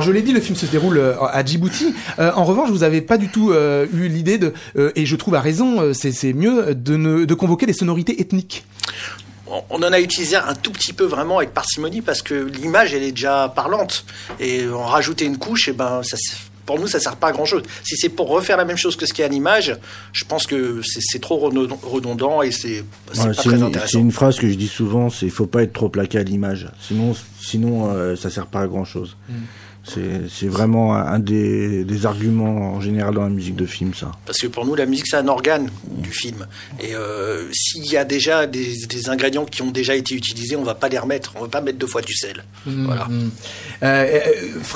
Alors je l'ai dit, le film se déroule euh, à Djibouti. Euh, en revanche, vous n'avez pas du tout euh, eu l'idée de, et je trouve à raison, c'est mieux de, ne, de convoquer des sonorités ethniques. On en a utilisé un tout petit peu vraiment avec parcimonie parce que l'image elle est déjà parlante. Et en rajouter une couche et eh ben ça pour nous ça sert pas à grand chose si c'est pour refaire la même chose que ce qui est à l'image je pense que c'est trop redondant et c'est pas très intéressant. c'est une phrase que je dis souvent c'est faut pas être trop plaqué à l'image. Sinon sinon ça sert pas à grand chose mm. C'est vraiment un des, arguments en général dans la musique de film, ça. Parce que pour nous, la musique, c'est un organe du film. Et euh, s'il y a déjà des, ingrédients qui ont déjà été utilisés, on ne va pas les remettre. On ne va pas mettre deux fois du sel. Mmh, voilà. Mmh. Euh,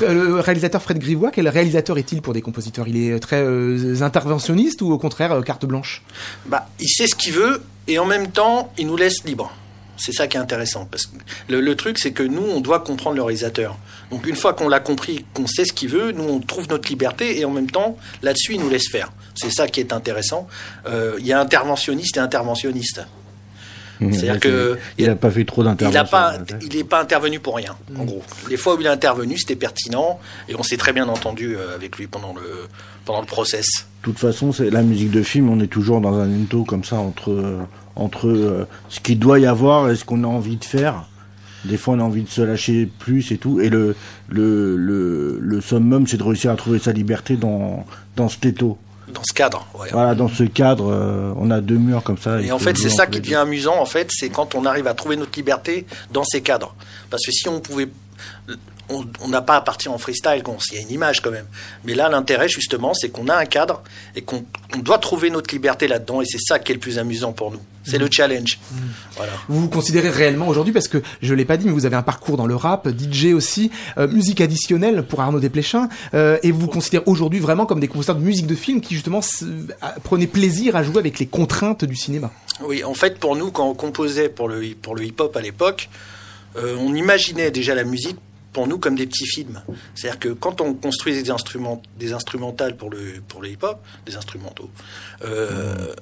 euh, le réalisateur Fred Grivois, quel réalisateur est-il pour des compositeurs? Il est très interventionniste ou au contraire carte blanche? Bah, Il sait ce qu'il veut et en même temps, il nous laisse libre. C'est ça qui est intéressant. Parce que le, truc, c'est que nous, on doit comprendre le réalisateur. Donc une fois qu'on l'a compris, qu'on sait ce qu'il veut, nous, on trouve notre liberté et en même temps, là-dessus, il nous laisse faire. C'est ça qui est intéressant. Euh, il y a interventionniste et interventionniste. Mmh, C'est-à-dire que il n'a pas fait trop d'intervention. Il n'est pas intervenu pour rien, en mmh. gros. Les fois où il est intervenu, c'était pertinent et on s'est très bien entendu euh, avec lui pendant le pendant le process. De toute façon, c'est la musique de film. On est toujours dans un ento comme ça entre entre euh, ce qu'il doit y avoir et ce qu'on a envie de faire. Des fois, on a envie de se lâcher plus et tout. Et le, le, le, le summum, c'est de réussir à trouver sa liberté dans, dans cet étau. Dans ce cadre. Voilà, dans ce cadre, euh, on a deux murs comme ça. Et, en fait, c'est ça qui devient amusant, en fait, c'est quand on arrive à trouver notre liberté dans ces cadres. Parce que si on pouvait on n'a pas à partir en freestyle, il y a une image quand même. Mais là, l'intérêt, justement, c'est qu'on a un cadre et qu'on doit trouver notre liberté là-dedans. Et c'est ça qui est le plus amusant pour nous. C'est le mmh. challenge. Mmh. Voilà. Vous vous considérez réellement aujourd'hui, parce que je l'ai pas dit, mais vous avez un parcours dans le rap, DJ aussi, euh, musique additionnelle pour Arnaud Desplechin, euh, et vous vous considérez aujourd'hui vraiment comme des compositeurs de musique de film qui justement prenaient plaisir à jouer avec les contraintes du cinéma. Oui, en fait, pour nous, quand on composait pour le, pour le hip-hop à l'époque, euh, on imaginait déjà la musique pour nous comme des petits films. C'est-à-dire que quand on construit des, instruments, des instrumentales pour le, pour le hip-hop, des instrumentaux, euh,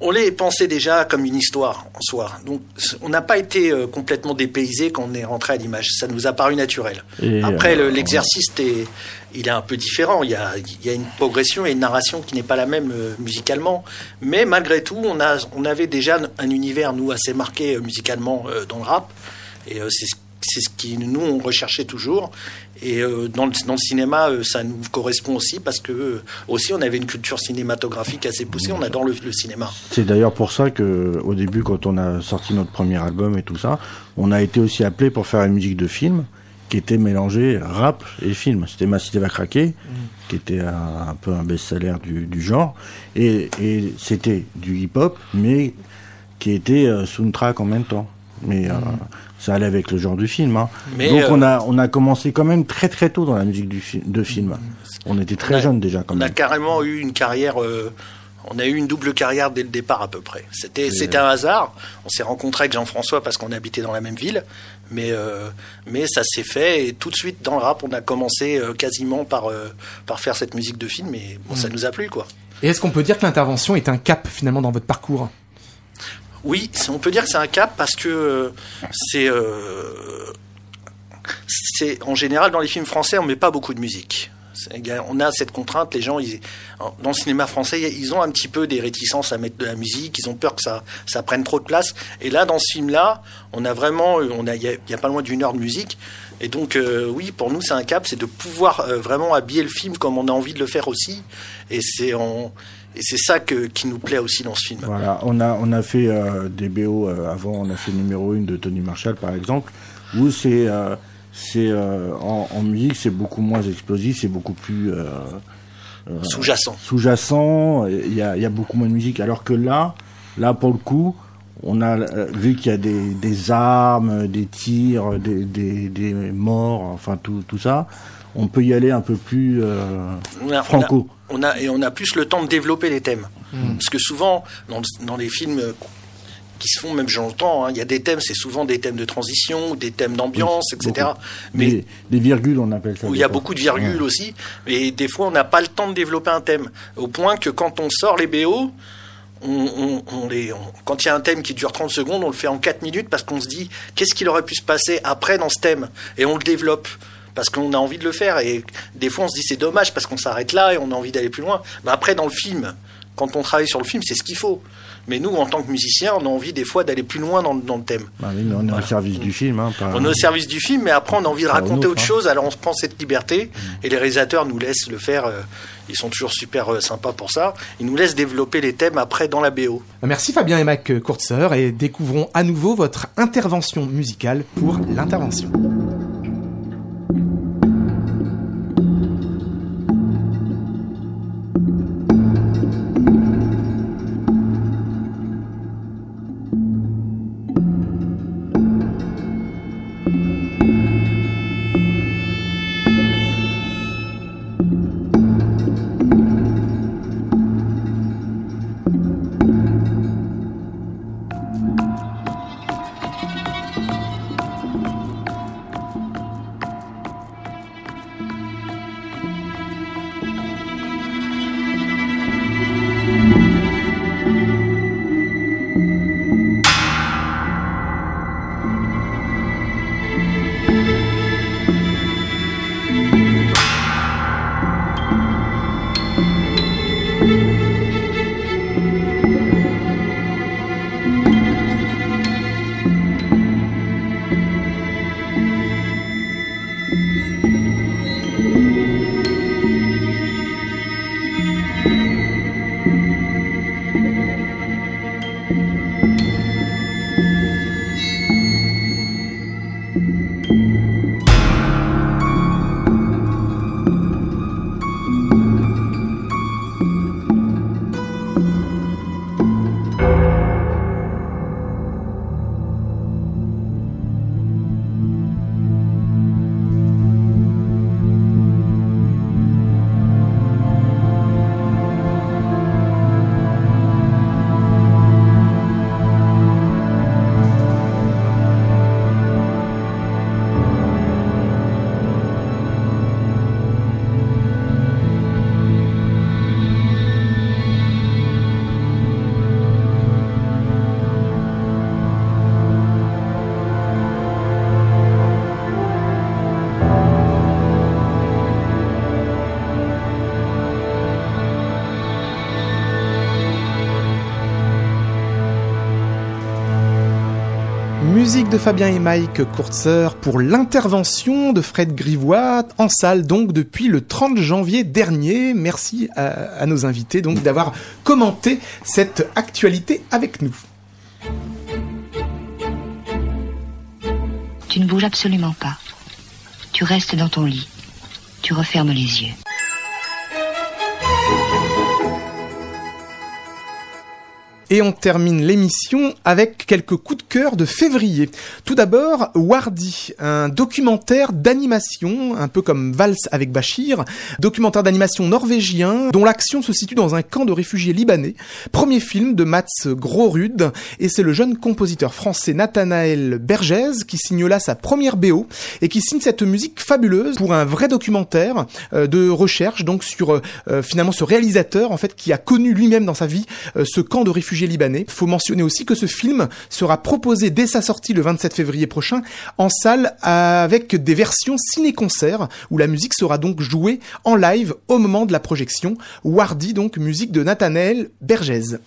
on les pensait déjà comme une histoire en soi. Donc on n'a pas été euh, complètement dépaysé quand on est rentré à l'image. Ça nous a paru naturel. Après, euh, l'exercice, est, il est un peu différent. Il y, a, il y a une progression et une narration qui n'est pas la même musicalement. Mais malgré tout, on, a, on avait déjà un univers, nous, assez marqué musicalement dans le rap. Et c'est ce c'est ce qui nous on recherchait toujours. Et euh, dans, le, dans, le, cinéma, euh, ça nous correspond aussi parce que euh, aussi on avait une culture cinématographique assez poussée. On adore le, cinéma. C'est d'ailleurs pour ça que au début, quand on a sorti notre premier album et tout ça, on a été aussi appelé pour faire une musique de film qui était mélangée rap et film. C'était Ma cité va craquer, mm. qui était un, peu un best-seller du, du, genre, et, et c'était du hip-hop, mais qui était soundtrack en même temps. Mais euh, ça allait avec le genre du film. Hein. Donc on a on a commencé quand même très très tôt dans la musique du de film. On était très jeunes déjà. Quand on a carrément eu une carrière on a eu une double carrière dès le départ à peu près. C'était c'était un hasard. On s'est rencontré avec Jean-François parce qu'on habitait dans la même ville, mais euh, mais ça s'est fait et tout de suite dans le rap, on a commencé euh, quasiment par euh, par faire cette musique de film et bon, ça mm. nous a plu quoi. Et est-ce qu'on peut dire que l'intervention est un cap finalement dans votre parcours? Oui, on peut dire que c'est un cap parce que c'est c'est en général dans les films français, on met pas beaucoup de musique on a cette contrainte, les gens, dans le cinéma français, ils ont un petit peu des réticences à mettre de la musique, ils ont peur que ça, prenne trop de place. Et là, dans ce film-là, on a vraiment, on a, il y, a pas loin d'une heure de musique. Et donc, euh, oui, pour nous, c'est un cap, c'est de pouvoir euh, vraiment habiller le film comme on a envie de le faire aussi. Et c'est et c'est ça qui nous plaît aussi dans ce film. Voilà, on a, on a fait euh, des BO avant, on a fait numéro 1 de Tony Marshall par exemple, où c'est c'est euh, en, musique, c'est beaucoup moins explosif, c'est beaucoup plus euh, euh, sous-jacent. Sous-jacent, il y a, y a, beaucoup moins de musique. Alors que là, là pour le coup, on a vu qu'il y a des, des, armes, des tirs, des, des, des, morts, enfin tout, tout ça. On peut y aller un peu plus franco. On a, et on a plus le temps de développer les thèmes. Hmm. Parce que souvent, dans, dans les films qui se font, même j'entends, hein. il y a des thèmes, c'est souvent des thèmes de transition, des thèmes d'ambiance, etc. Mais des, virgules, on appelle ça. Où il y a beaucoup de virgules aussi, et des fois on n'a pas le temps de développer un thème, au point que quand on sort les BO, on, les, quand il y a un thème qui dure 30 secondes, on le fait en 4 minutes parce qu'on se dit qu'est-ce qu'il aurait pu se passer après dans ce thème, et on le développe parce qu'on a envie de le faire, et des fois on se dit c'est dommage parce qu'on s'arrête là et on a envie d'aller plus loin. Mais après dans le film, quand on travaille sur le film, c'est ce qu'il faut. Mais nous, en tant que musiciens, on a envie des fois d'aller plus loin dans, le thème. Bah on est au service du film. Hein, on est au service du film, mais après, on a envie de raconter autre, hein. chose. Alors, on se prend cette liberté et les réalisateurs nous laissent le faire. Euh, ils sont toujours super euh, sympas pour ça. Ils nous laissent développer les thèmes après dans la BO. Merci Fabien et Mac Courtseur et découvrons à nouveau votre intervention musicale pour l'intervention. Fabien et Mike Courtser pour l'intervention de Fred Grivois en salle donc depuis le 30 janvier dernier. Merci à, nos invités donc d'avoir commenté cette actualité avec nous. Tu ne bouges absolument pas. Tu restes dans ton lit. Tu refermes les yeux. Et on termine l'émission avec quelques coups de cœur de février. Tout d'abord, Wardy, un documentaire d'animation, un peu comme Vals avec Bachir, documentaire d'animation norvégien dont l'action se situe dans un camp de réfugiés libanais. Premier film de Mats Grorud et c'est le jeune compositeur français Nathanaël Bergès qui signe là sa première BO et qui signe cette musique fabuleuse pour un vrai documentaire euh, de recherche donc sur euh, finalement ce réalisateur en fait qui a connu lui-même dans sa vie euh, ce camp de réfugiés libanais. Faut mentionner aussi que ce film sera proposé dès sa sortie le 27 février prochain en salle avec des versions ciné-concert où la musique sera donc jouée en live au moment de la projection. Wardy donc musique de Nathanaël Bergès.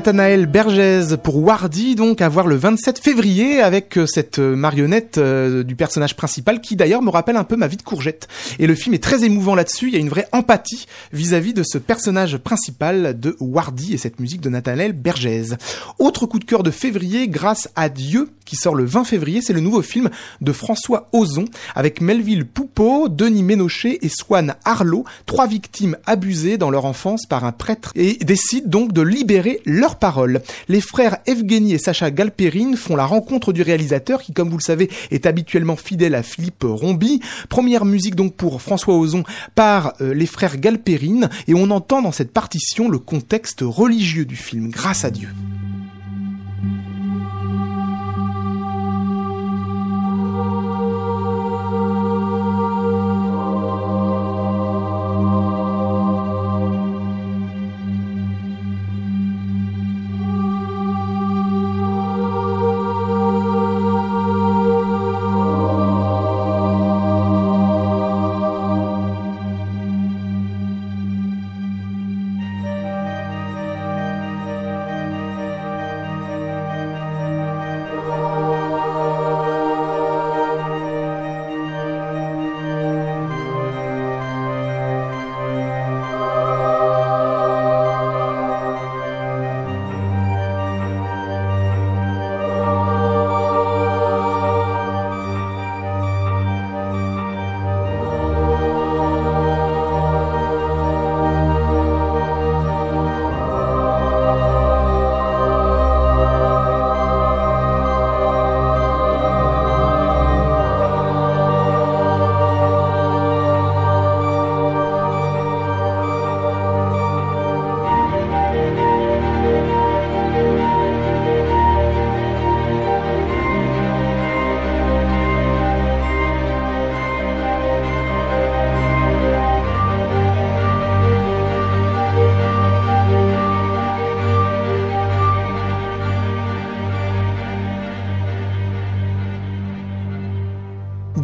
Nathanaël Bergès pour Wardy, donc à voir le 27 février avec euh, cette euh, marionnette euh, du personnage principal qui d'ailleurs me rappelle un peu ma vie de courgette. Et le film est très émouvant là-dessus, il y a une vraie empathie vis-à-vis de ce personnage principal de Wardy et cette musique de Nathanaël Bergès. Autre coup de cœur de février, grâce à Dieu, qui sort le 20 février, c'est le nouveau film de François Ozon avec Melville Poupeau, Denis Ménochet et Swan Arlo, trois victimes abusées dans leur enfance par un prêtre et décident donc de libérer paroles. Les frères Evgeny et Sacha Galperine font la rencontre du réalisateur qui, comme vous le savez, est habituellement fidèle à Philippe Rombi. Première musique donc pour François Ozon par euh, les frères Galperine et on entend dans cette partition le contexte religieux du film, grâce à Dieu.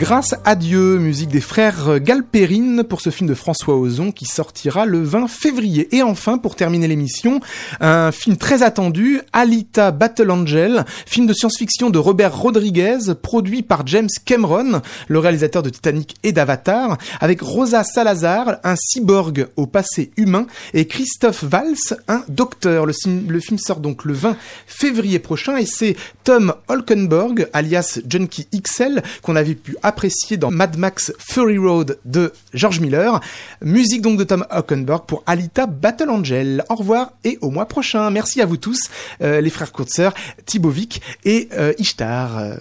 Grâce à Dieu, musique des frères Galperine pour ce film de François Ozon qui sortira le 20 février. Et enfin, pour terminer l'émission, un film très attendu, Alita Battle Angel, film de science-fiction de Robert Rodriguez, produit par James Cameron, le réalisateur de Titanic et d'Avatar, avec Rosa Salazar, un cyborg au passé humain, et Christophe Valls, un docteur. Le, film sort donc le 20 février prochain et c'est Tom Holkenborg, alias Junkie XL, qu'on avait pu apprécier dans Mad Max Fury Road de George Miller. Musique donc de Tom Holkenborg pour Alita Battle Angel. Au revoir et au mois prochain. Merci à vous tous, euh, les frères Kurtzer, Thibaut Vic et euh, Ishtar. Euh,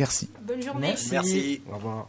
merci. Bonne journée. Merci. Au revoir.